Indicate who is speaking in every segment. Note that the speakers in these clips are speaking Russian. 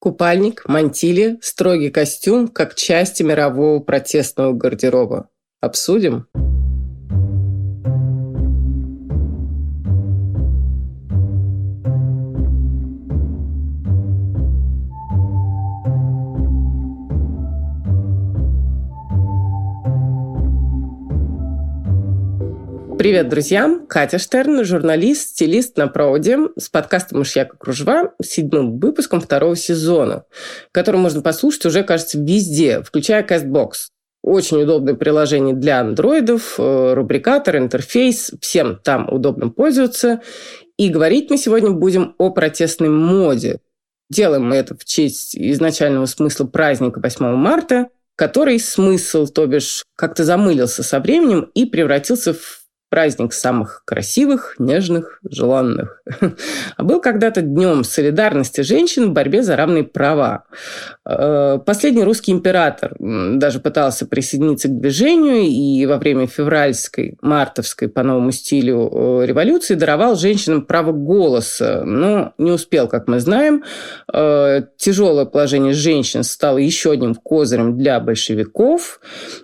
Speaker 1: Купальник, мантили, строгий костюм как части мирового протестного гардероба. Обсудим? Привет, друзья! Катя Штерн, журналист, стилист на проводе с подкастом «Мышьяка кружева» седьмым выпуском второго сезона, который можно послушать уже, кажется, везде, включая CastBox. Очень удобное приложение для андроидов, э, рубрикатор, интерфейс. Всем там удобно пользоваться. И говорить мы сегодня будем о протестной моде. Делаем мы это в честь изначального смысла праздника 8 марта, который смысл, то бишь, как-то замылился со временем и превратился в праздник самых красивых, нежных, желанных. А был когда-то днем солидарности женщин в борьбе за равные права. Э, последний русский император даже пытался присоединиться к движению и во время февральской, мартовской по новому стилю э, революции даровал женщинам право голоса, но не успел, как мы знаем. Э, тяжелое положение женщин стало еще одним козырем для большевиков.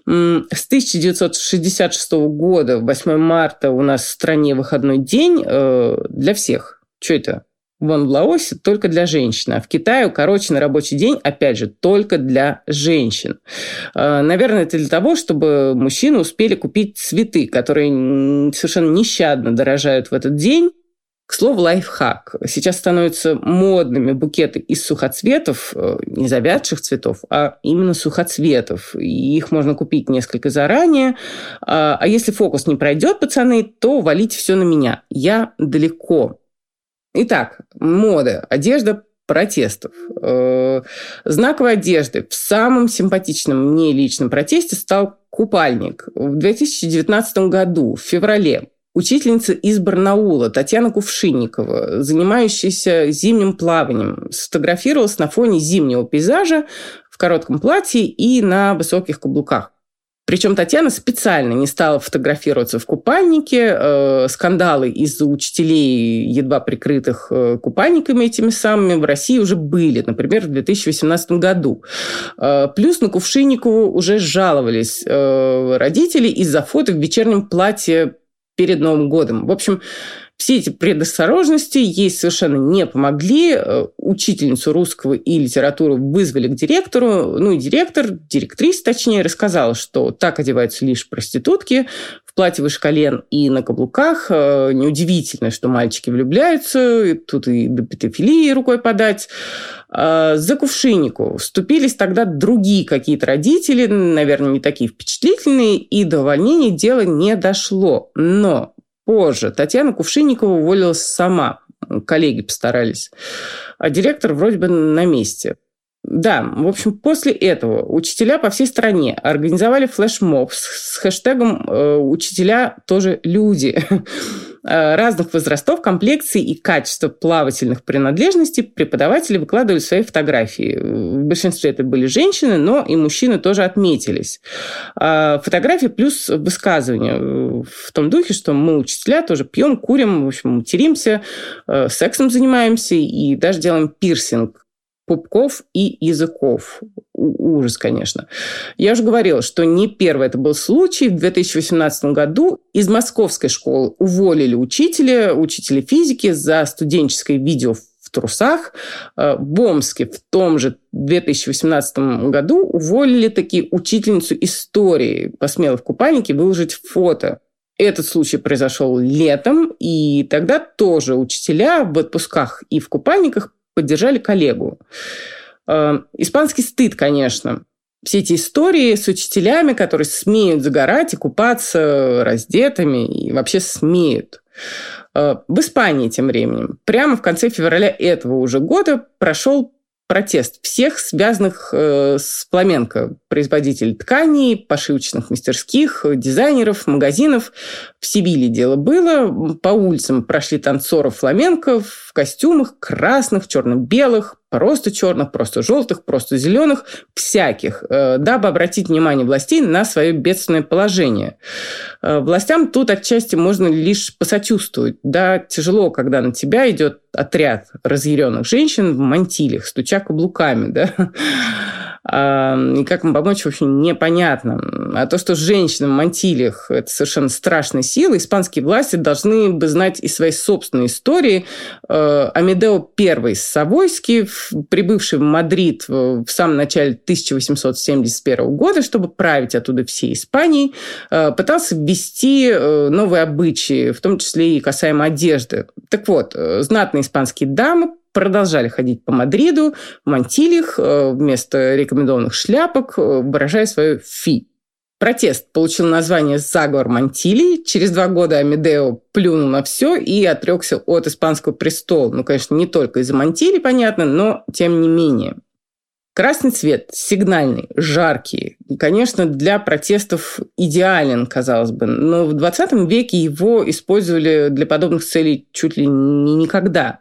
Speaker 1: С 1966 года, 8 марта, марта у нас в стране выходной день э, для всех. Что это? Вон в Лаосе только для женщин, а в Китае укороченный рабочий день, опять же, только для женщин. Э, наверное, это для того, чтобы мужчины успели купить цветы, которые совершенно нещадно дорожают в этот день, к слову, лайфхак. Сейчас становятся модными букеты из сухоцветов, э, не завядших цветов, а именно сухоцветов. И их можно купить несколько заранее. А, а если фокус не пройдет, пацаны, то валите все на меня. Я далеко. Итак, мода, одежда протестов. Э, знаковой одеждой в самом симпатичном мне личном протесте стал купальник. В 2019 году, в феврале, Учительница из Барнаула Татьяна Кувшинникова, занимающаяся зимним плаванием, сфотографировалась на фоне зимнего пейзажа в коротком платье и на высоких каблуках. Причем Татьяна специально не стала фотографироваться в купальнике. Э, скандалы из-за учителей, едва прикрытых э, купальниками этими самыми, в России уже были. Например, в 2018 году. Э, плюс на Кувшинникову уже жаловались родители из-за фото в вечернем платье перед Новым годом. В общем, все эти предосторожности ей совершенно не помогли. Э, учительницу русского и литературы вызвали к директору. Ну и директор, директриса точнее, рассказала, что так одеваются лишь проститутки в платье выше колен и на каблуках. Э, неудивительно, что мальчики влюбляются. Тут и до педофилии рукой подать. Э, за кувшиннику вступились тогда другие какие-то родители, наверное, не такие впечатлительные, и до увольнения дело не дошло. Но позже. Татьяна Кувшинникова уволилась сама. Коллеги постарались. А директор вроде бы на месте. Да, в общем, после этого учителя по всей стране организовали флешмоб с хэштегом э, «Учителя тоже люди». Э, разных возрастов, комплекций и качества плавательных принадлежностей преподаватели выкладывали свои фотографии. В большинстве это были женщины, но и мужчины тоже отметились. Э, фотографии плюс высказывания в том духе, что мы, учителя, тоже пьем, курим, в общем, материмся, сексом занимаемся и даже делаем пирсинг пупков и языков. Ужас, конечно. Я уже говорила, что не первый это был случай. В 2018 году из московской школы уволили учителя, учителя физики за студенческое видео в трусах. Э, в Омске в том же 2018 году уволили таки учительницу истории, посмела в купальнике выложить фото этот случай произошел летом, и тогда тоже учителя в отпусках и в купальниках поддержали коллегу. Э, испанский стыд, конечно. Все эти истории с учителями, которые смеют загорать и купаться раздетыми, и вообще смеют. Э, в Испании тем временем, прямо в конце февраля этого уже года прошел протест всех связанных э, с фламенко, производителей тканей, пошивочных мастерских, дизайнеров, магазинов. В Сибири дело было. По улицам прошли танцоры фламенко в костюмах красных, черно-белых, просто черных, просто желтых, просто зеленых, всяких, э, дабы обратить внимание властей на свое бедственное положение. Э, властям тут отчасти можно лишь посочувствовать. Да, тяжело, когда на тебя идет отряд разъяренных женщин в мантилях, стуча каблуками, да, и как им помочь, в общем, непонятно. А то, что женщины в мантильях – это совершенно страшная сила, испанские власти должны бы знать и свои собственные истории. Э, Амедео I Савойский, прибывший в Мадрид в самом начале 1871 года, чтобы править оттуда всей Испанией, э, пытался ввести э, новые обычаи, в том числе и касаемо одежды. Так вот, знатные испанские дамы продолжали ходить по Мадриду в мантилях э, вместо рекомендованных шляпок, э, выражая свое «фи». Протест получил название «Заговор Мантилии». Через два года Амедео плюнул на все и отрекся от испанского престола. Ну, конечно, не только из-за Мантилии, понятно, но тем не менее. Красный цвет, сигнальный, жаркий. Конечно, для протестов идеален, казалось бы. Но в 20 веке его использовали для подобных целей чуть ли не никогда.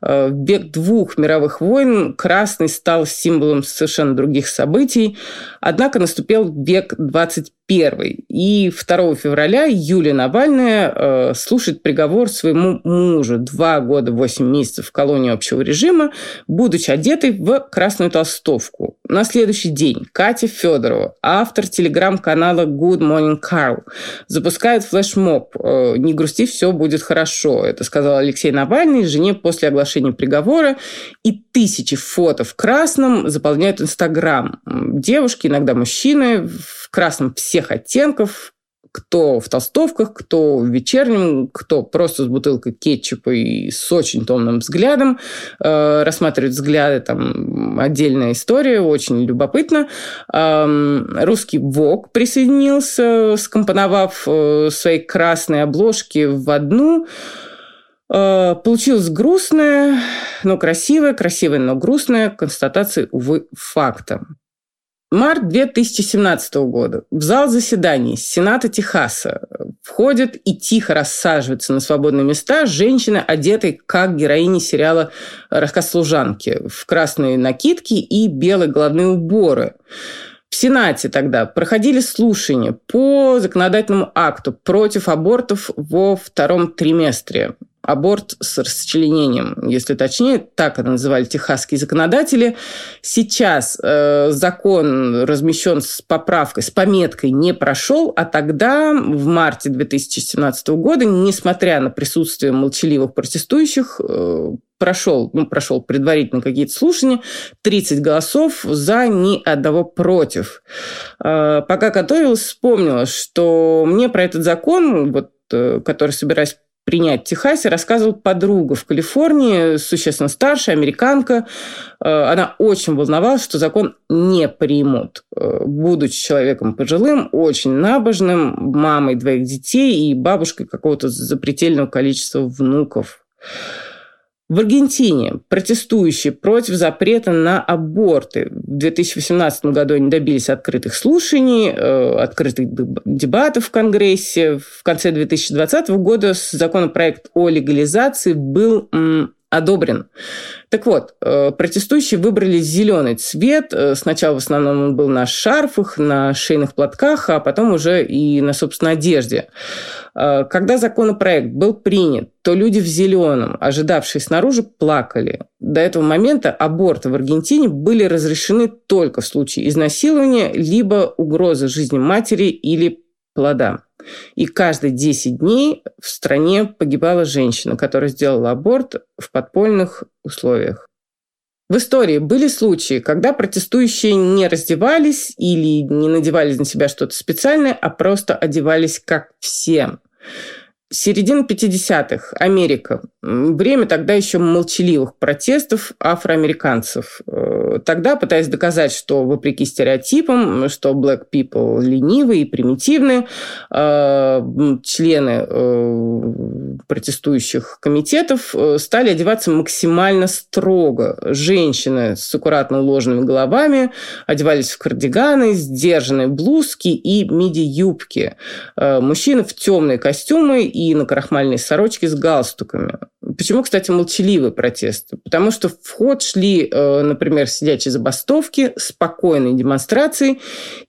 Speaker 1: Э, в век двух мировых войн красный стал символом совершенно других событий. Однако наступил век 21 и 2 февраля Юлия Навальная э, слушает приговор своему мужу. Два года, восемь месяцев в колонии общего режима, будучи одетой в красную толстовку. На следующий день Катя Федорова, автор телеграм-канала Good Morning Carl, запускает флешмоб э, «Не грусти, все будет хорошо». Это сказал Алексей Навальный жене после оглашения приговора. И тысячи фото в красном заполняют Инстаграм. Девушки, иногда мужчины, в красном всех оттенков, кто в толстовках, кто в вечернем, кто просто с бутылкой кетчупа и с очень томным взглядом. Э, рассматривать взгляды, там отдельная история, очень любопытно. Э, русский ВОК присоединился, скомпоновав э, свои красные обложки в одну. Э, получилось грустная, но красивая, красивая, но грустная констатация, увы, факта. Март 2017 года. В зал заседаний Сената Техаса входят и тихо рассаживаются на свободные места женщины, одетые как героини сериала «Рассказ служанки» в красные накидки и белые головные уборы. В Сенате тогда проходили слушания по законодательному акту против абортов во втором триместре аборт с расчленением, если точнее, так это называли техасские законодатели. Сейчас э, закон размещен с поправкой, с пометкой «не прошел», а тогда, в марте 2017 года, несмотря на присутствие молчаливых протестующих, э, прошел, ну, прошел предварительно какие-то слушания, 30 голосов за, ни одного против. Э, пока готовилась, вспомнила, что мне про этот закон, вот, э, который собираюсь принять в Техасе, рассказывала подруга в Калифорнии, существенно старшая, американка. Э, она очень волновалась, что закон не примут. Э, будучи человеком пожилым, очень набожным, мамой двоих детей и бабушкой какого-то запредельного количества внуков. В Аргентине протестующие против запрета на аборты в 2018 году они добились открытых слушаний, э, открытых дебатов в Конгрессе. В конце 2020 года законопроект о легализации был одобрен. Так вот, э, протестующие выбрали зеленый цвет. Э, сначала в основном он был на шарфах, на шейных платках, а потом уже и на собственной одежде. Э, когда законопроект был принят, то люди в зеленом, ожидавшие снаружи, плакали. До этого момента аборты в Аргентине были разрешены только в случае изнасилования либо угрозы жизни матери или плода. И каждые 10 дней в стране погибала женщина, которая сделала аборт в подпольных условиях. В истории были случаи, когда протестующие не раздевались или не надевали на себя что-то специальное, а просто одевались как все. Середина 50-х. Америка. Время тогда еще молчаливых протестов афроамериканцев. Э, тогда, пытаясь доказать, что вопреки стереотипам, что black people ленивые и примитивные, э, члены э, протестующих комитетов стали одеваться максимально строго. Женщины с аккуратно уложенными головами одевались в кардиганы, сдержанные блузки и миди-юбки. Мужчины в темные костюмы и и на крахмальные сорочки с галстуками. Почему, кстати, молчаливый протест? Потому что в ход шли, э, например, сидячие забастовки, спокойные демонстрации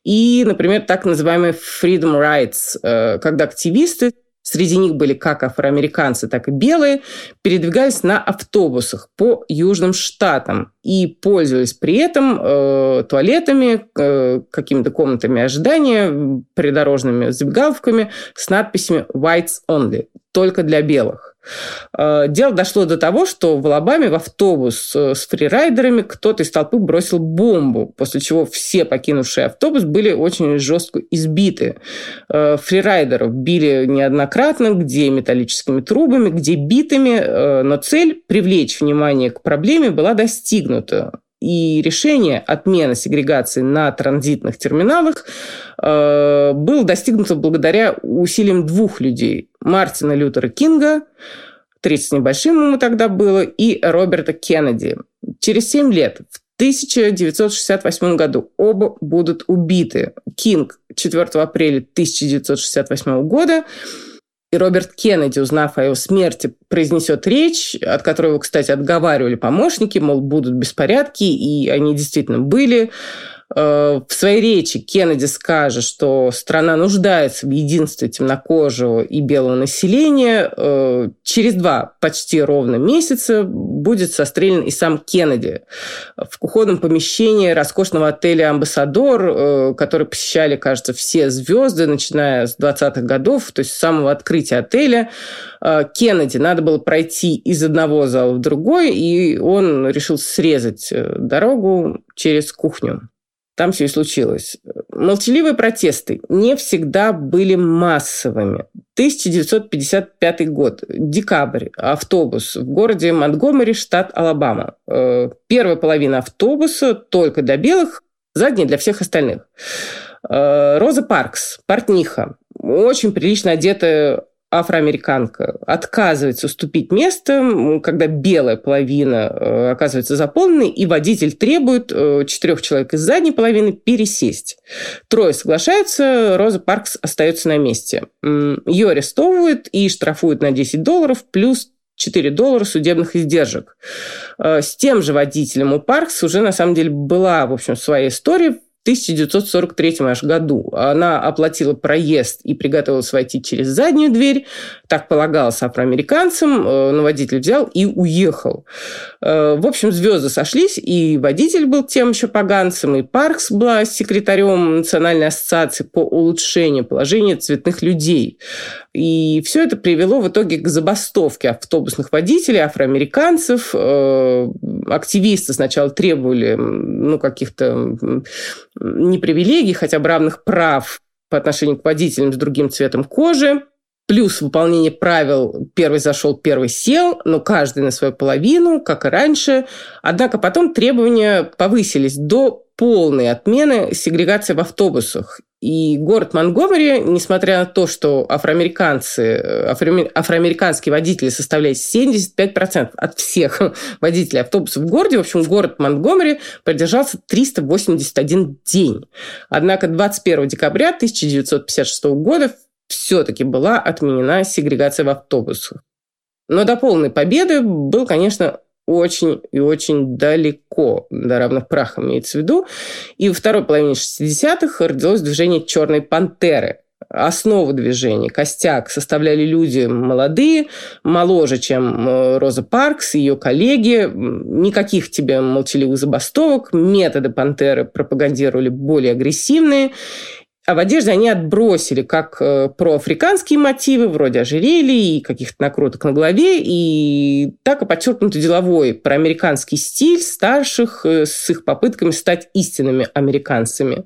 Speaker 1: и, например, так называемые freedom rights, э, когда активисты среди них были как афроамериканцы, так и белые, передвигались на автобусах по южным штатам и пользовались при этом э, туалетами, э, какими-то комнатами ожидания, придорожными забегаловками с надписями «Whites Only» – только для белых. Э, дело дошло до того, что в Алабаме в автобус э, с фрирайдерами кто-то из толпы бросил бомбу, после чего все покинувшие автобус были очень жестко избиты. Э, фрирайдеров били неоднократно, где металлическими трубами, где битами, но цель – привлечь внимание к проблеме была достигнута и решение отмены сегрегации на транзитных терминалах э, было достигнуто благодаря усилиям двух людей. Мартина Лютера Кинга, 30 с небольшим ему тогда было, и Роберта Кеннеди. Через 7 лет, в 1968 году оба будут убиты. Кинг 4 апреля 1968 года и Роберт Кеннеди, узнав о его смерти, произнесет речь, от которой его, кстати, отговаривали помощники, мол, будут беспорядки, и они действительно были. Э, в своей речи Кеннеди скажет, что страна нуждается в единстве темнокожего и белого населения. Э, через два почти ровно месяца будет сострелен и сам Кеннеди в кухонном помещении роскошного отеля «Амбассадор», э, который посещали, кажется, все звезды, начиная с 20-х годов, то есть с самого открытия отеля. Кеннеди надо было пройти из одного зала в другой, и он решил срезать дорогу через кухню. Там все и случилось. Молчаливые протесты не всегда были массовыми. 1955 год, декабрь, автобус в городе Монтгомери, штат Алабама. Э, первая половина автобуса только для белых, задняя для всех остальных. Э, Роза Паркс, портниха, очень прилично одетая афроамериканка отказывается уступить место, когда белая половина э, оказывается заполненной, и водитель требует э, четырех человек из задней половины пересесть. Трое соглашаются, Роза Паркс остается на месте. Ее арестовывают и штрафуют на 10 долларов, плюс 4 доллара судебных издержек. Э, с тем же водителем у Паркс уже на самом деле была, в общем, своя история. 1943 аж году. Она оплатила проезд и приготовилась войти через заднюю дверь. Так полагалось афроамериканцам. Э, но водитель взял и уехал. Э, в общем, звезды сошлись, и водитель был тем еще поганцем, и Паркс была секретарем Национальной ассоциации по улучшению положения цветных людей. И все это привело в итоге к забастовке автобусных водителей, афроамериканцев. Э, активисты сначала требовали ну, каких-то не привилегий, хотя бы равных прав по отношению к водителям с другим цветом кожи. Плюс выполнение правил «первый зашел, первый сел», но каждый на свою половину, как и раньше. Однако потом требования повысились до полной отмены сегрегации в автобусах. И город Монгомери, несмотря на то, что афроамериканцы, афро, афроамериканские водители составляют 75% от всех водителей автобусов в городе, в общем, город Монгомери продержался 381 день. Однако 21 декабря 1956 года все-таки была отменена сегрегация в автобусах. Но до полной победы был, конечно, очень и очень далеко до равных прах имеется в виду. И во второй половине 60-х родилось движение «Черной пантеры», основу движения, костяк составляли люди молодые, моложе, чем э, Роза Паркс, ее коллеги. Никаких тебе молчаливых забастовок. Методы пантеры пропагандировали более агрессивные. А в одежде они отбросили как э, проафриканские мотивы, вроде ожерелий и каких-то накруток на голове, и так и подчеркнуто деловой проамериканский стиль старших э, с их попытками стать истинными американцами.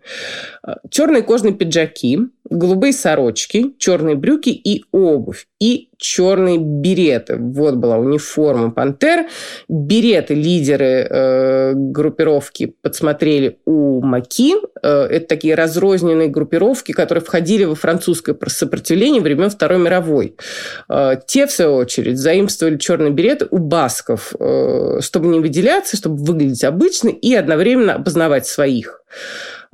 Speaker 1: Э, Черные кожные пиджаки, голубые сорочки, черные брюки и обувь. И черные береты. Вот была униформа «Пантер». Береты лидеры э, группировки подсмотрели у Маки. Э, это такие разрозненные группировки, которые входили во французское сопротивление времен Второй мировой. Э, те, в свою очередь, заимствовали черные береты у басков, э, чтобы не выделяться, чтобы выглядеть обычно и одновременно опознавать своих.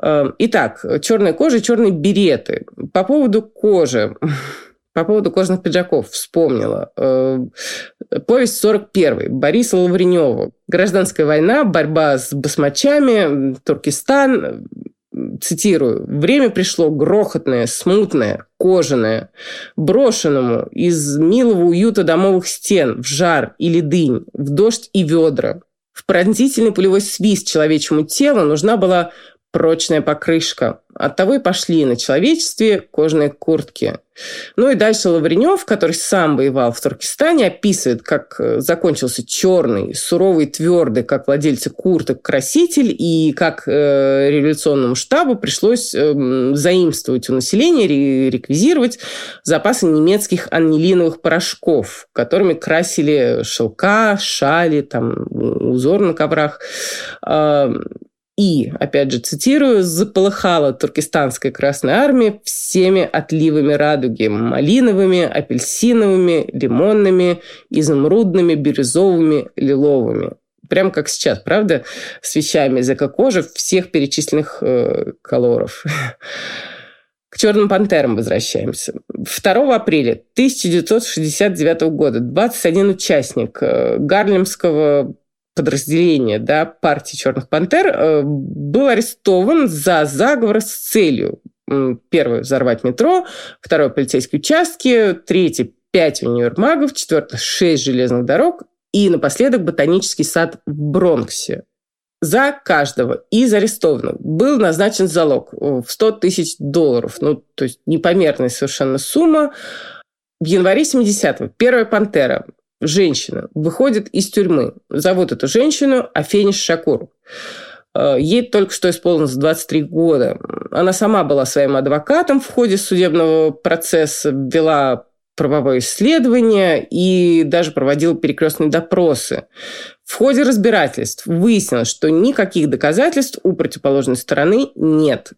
Speaker 1: Э, итак, черная кожа, черные береты. По поводу кожи. По поводу кожаных пиджаков вспомнила. Э, повесть 41 Бориса Лавренева. Гражданская война, борьба с басмачами, Туркестан. Цитирую. «Время пришло грохотное, смутное, кожаное, брошенному из милого уюта домовых стен в жар или дынь, в дождь и ведра. В пронзительный пулевой свист человечьему телу нужна была прочная покрышка. Оттого и пошли на человечестве кожаные куртки. Ну и дальше Лавренев, который сам воевал в Туркестане, описывает, как э, закончился черный, суровый, твердый, как владельцы курток, краситель, и как э, революционному штабу пришлось э, заимствовать у населения, реквизировать запасы немецких анилиновых порошков, которыми красили шелка, шали, там, узор на коврах. И, опять же, цитирую, «заполыхала туркестанская Красная Армия всеми отливами радуги – малиновыми, апельсиновыми, лимонными, изумрудными, бирюзовыми, лиловыми». Прям как сейчас, правда? С вещами из эко-кожи всех перечисленных э, колоров. К «Черным пантерам» возвращаемся. 2 апреля 1969 года 21 участник э, Гарлемского подразделение да, партии «Черных пантер» э, был арестован за заговор с целью первое – взорвать метро, второе – полицейские участки, третье – пять универмагов, четвертое – шесть железных дорог и напоследок ботанический сад в Бронксе. За каждого из арестованных был назначен залог в 100 тысяч долларов. Ну, то есть непомерная совершенно сумма. В январе 70-го первая «Пантера» женщина выходит из тюрьмы. Зовут эту женщину Афениш Шакур. Э, ей только что исполнилось 23 года. Она сама была своим адвокатом в ходе судебного процесса, вела правовое исследование и даже проводила перекрестные допросы. В ходе разбирательств выяснилось, что никаких доказательств у противоположной стороны нет.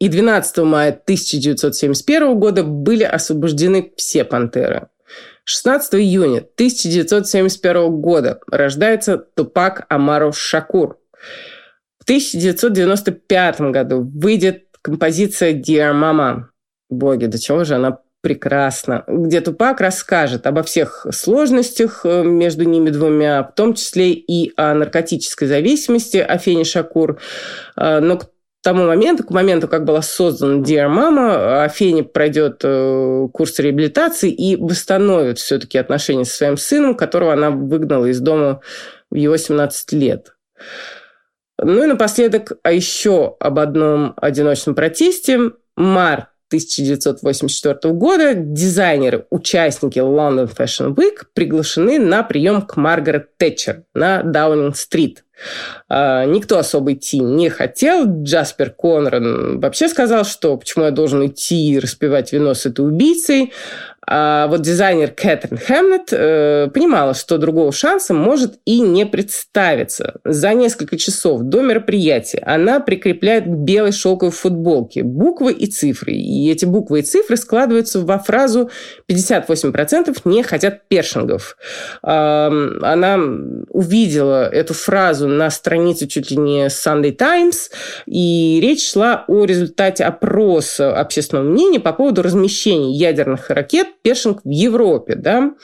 Speaker 1: И 12 мая 1971 года были освобождены все пантеры. 16 июня 1971 года рождается Тупак Амару Шакур. В 1995 году выйдет композиция «Dear Mama». Боги, до чего же она прекрасна, где Тупак расскажет обо всех сложностях э, между ними двумя, в том числе и о наркотической зависимости Афени Шакур. Э, но тому моменту, к моменту, как была создана Dear Mama, Афени пройдет э, курс реабилитации и восстановит все-таки отношения со своим сыном, которого она выгнала из дома в его 17 лет. Ну и напоследок, а еще об одном одиночном протесте. Март 1984 года дизайнеры, участники London Fashion Week приглашены на прием к Маргарет Тэтчер на Даунинг-стрит. А, никто особо идти не хотел. Джаспер Конран вообще сказал, что почему я должен идти и распивать вино с этой убийцей. А вот дизайнер Кэтрин Хэмнет э, понимала, что другого шанса может и не представиться. За несколько часов до мероприятия она прикрепляет к белой шелковой футболке буквы и цифры. И эти буквы и цифры складываются во фразу «58% не хотят першингов». Э, она увидела эту фразу на странице чуть ли не Sunday Times, и речь шла о результате опроса общественного мнения по поводу размещения ядерных ракет Першинг в Европе, да,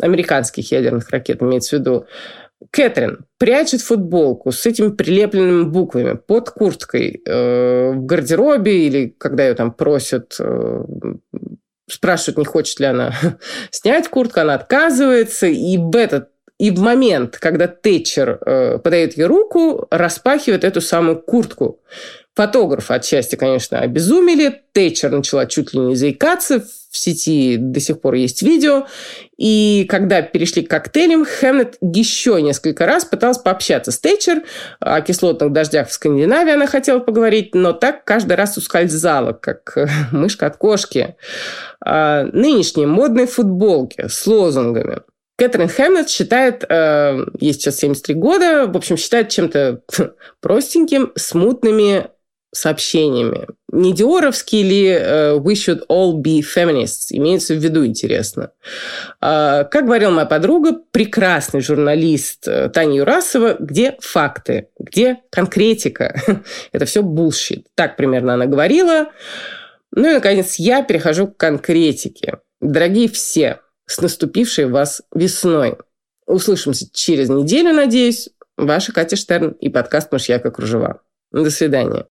Speaker 1: американских ядерных ракет имеется в виду. Кэтрин прячет футболку с этими прилепленными буквами под курткой э, в гардеробе или когда ее там просят, э, спрашивают, не хочет ли она снять куртку, она отказывается, и в этот и в момент, когда Тэтчер э, подает ей руку, распахивает эту самую куртку. Фотографы отчасти, конечно, обезумели. Тэтчер начала чуть ли не заикаться. В сети до сих пор есть видео. И когда перешли к коктейлям, Хэмнет еще несколько раз пытался пообщаться с Тэтчер. О кислотных дождях в Скандинавии она хотела поговорить, но так каждый раз ускользала, как мышка от кошки. А нынешние модные футболки с лозунгами – Кэтрин Хэмнет считает, э, ей сейчас 73 года, в общем, считает чем-то простеньким, смутными сообщениями. Не диоровские ли э, «We should all be feminists» имеется в виду, интересно. Э, как говорила моя подруга, прекрасный журналист э, Таня Юрасова, где факты, где конкретика. Это все bullshit. Так примерно она говорила. Ну и, наконец, я перехожу к конкретике. Дорогие все, с наступившей вас весной. Услышимся через неделю, надеюсь. Ваша Катя Штерн и подкаст «Мышьяка кружева». До свидания.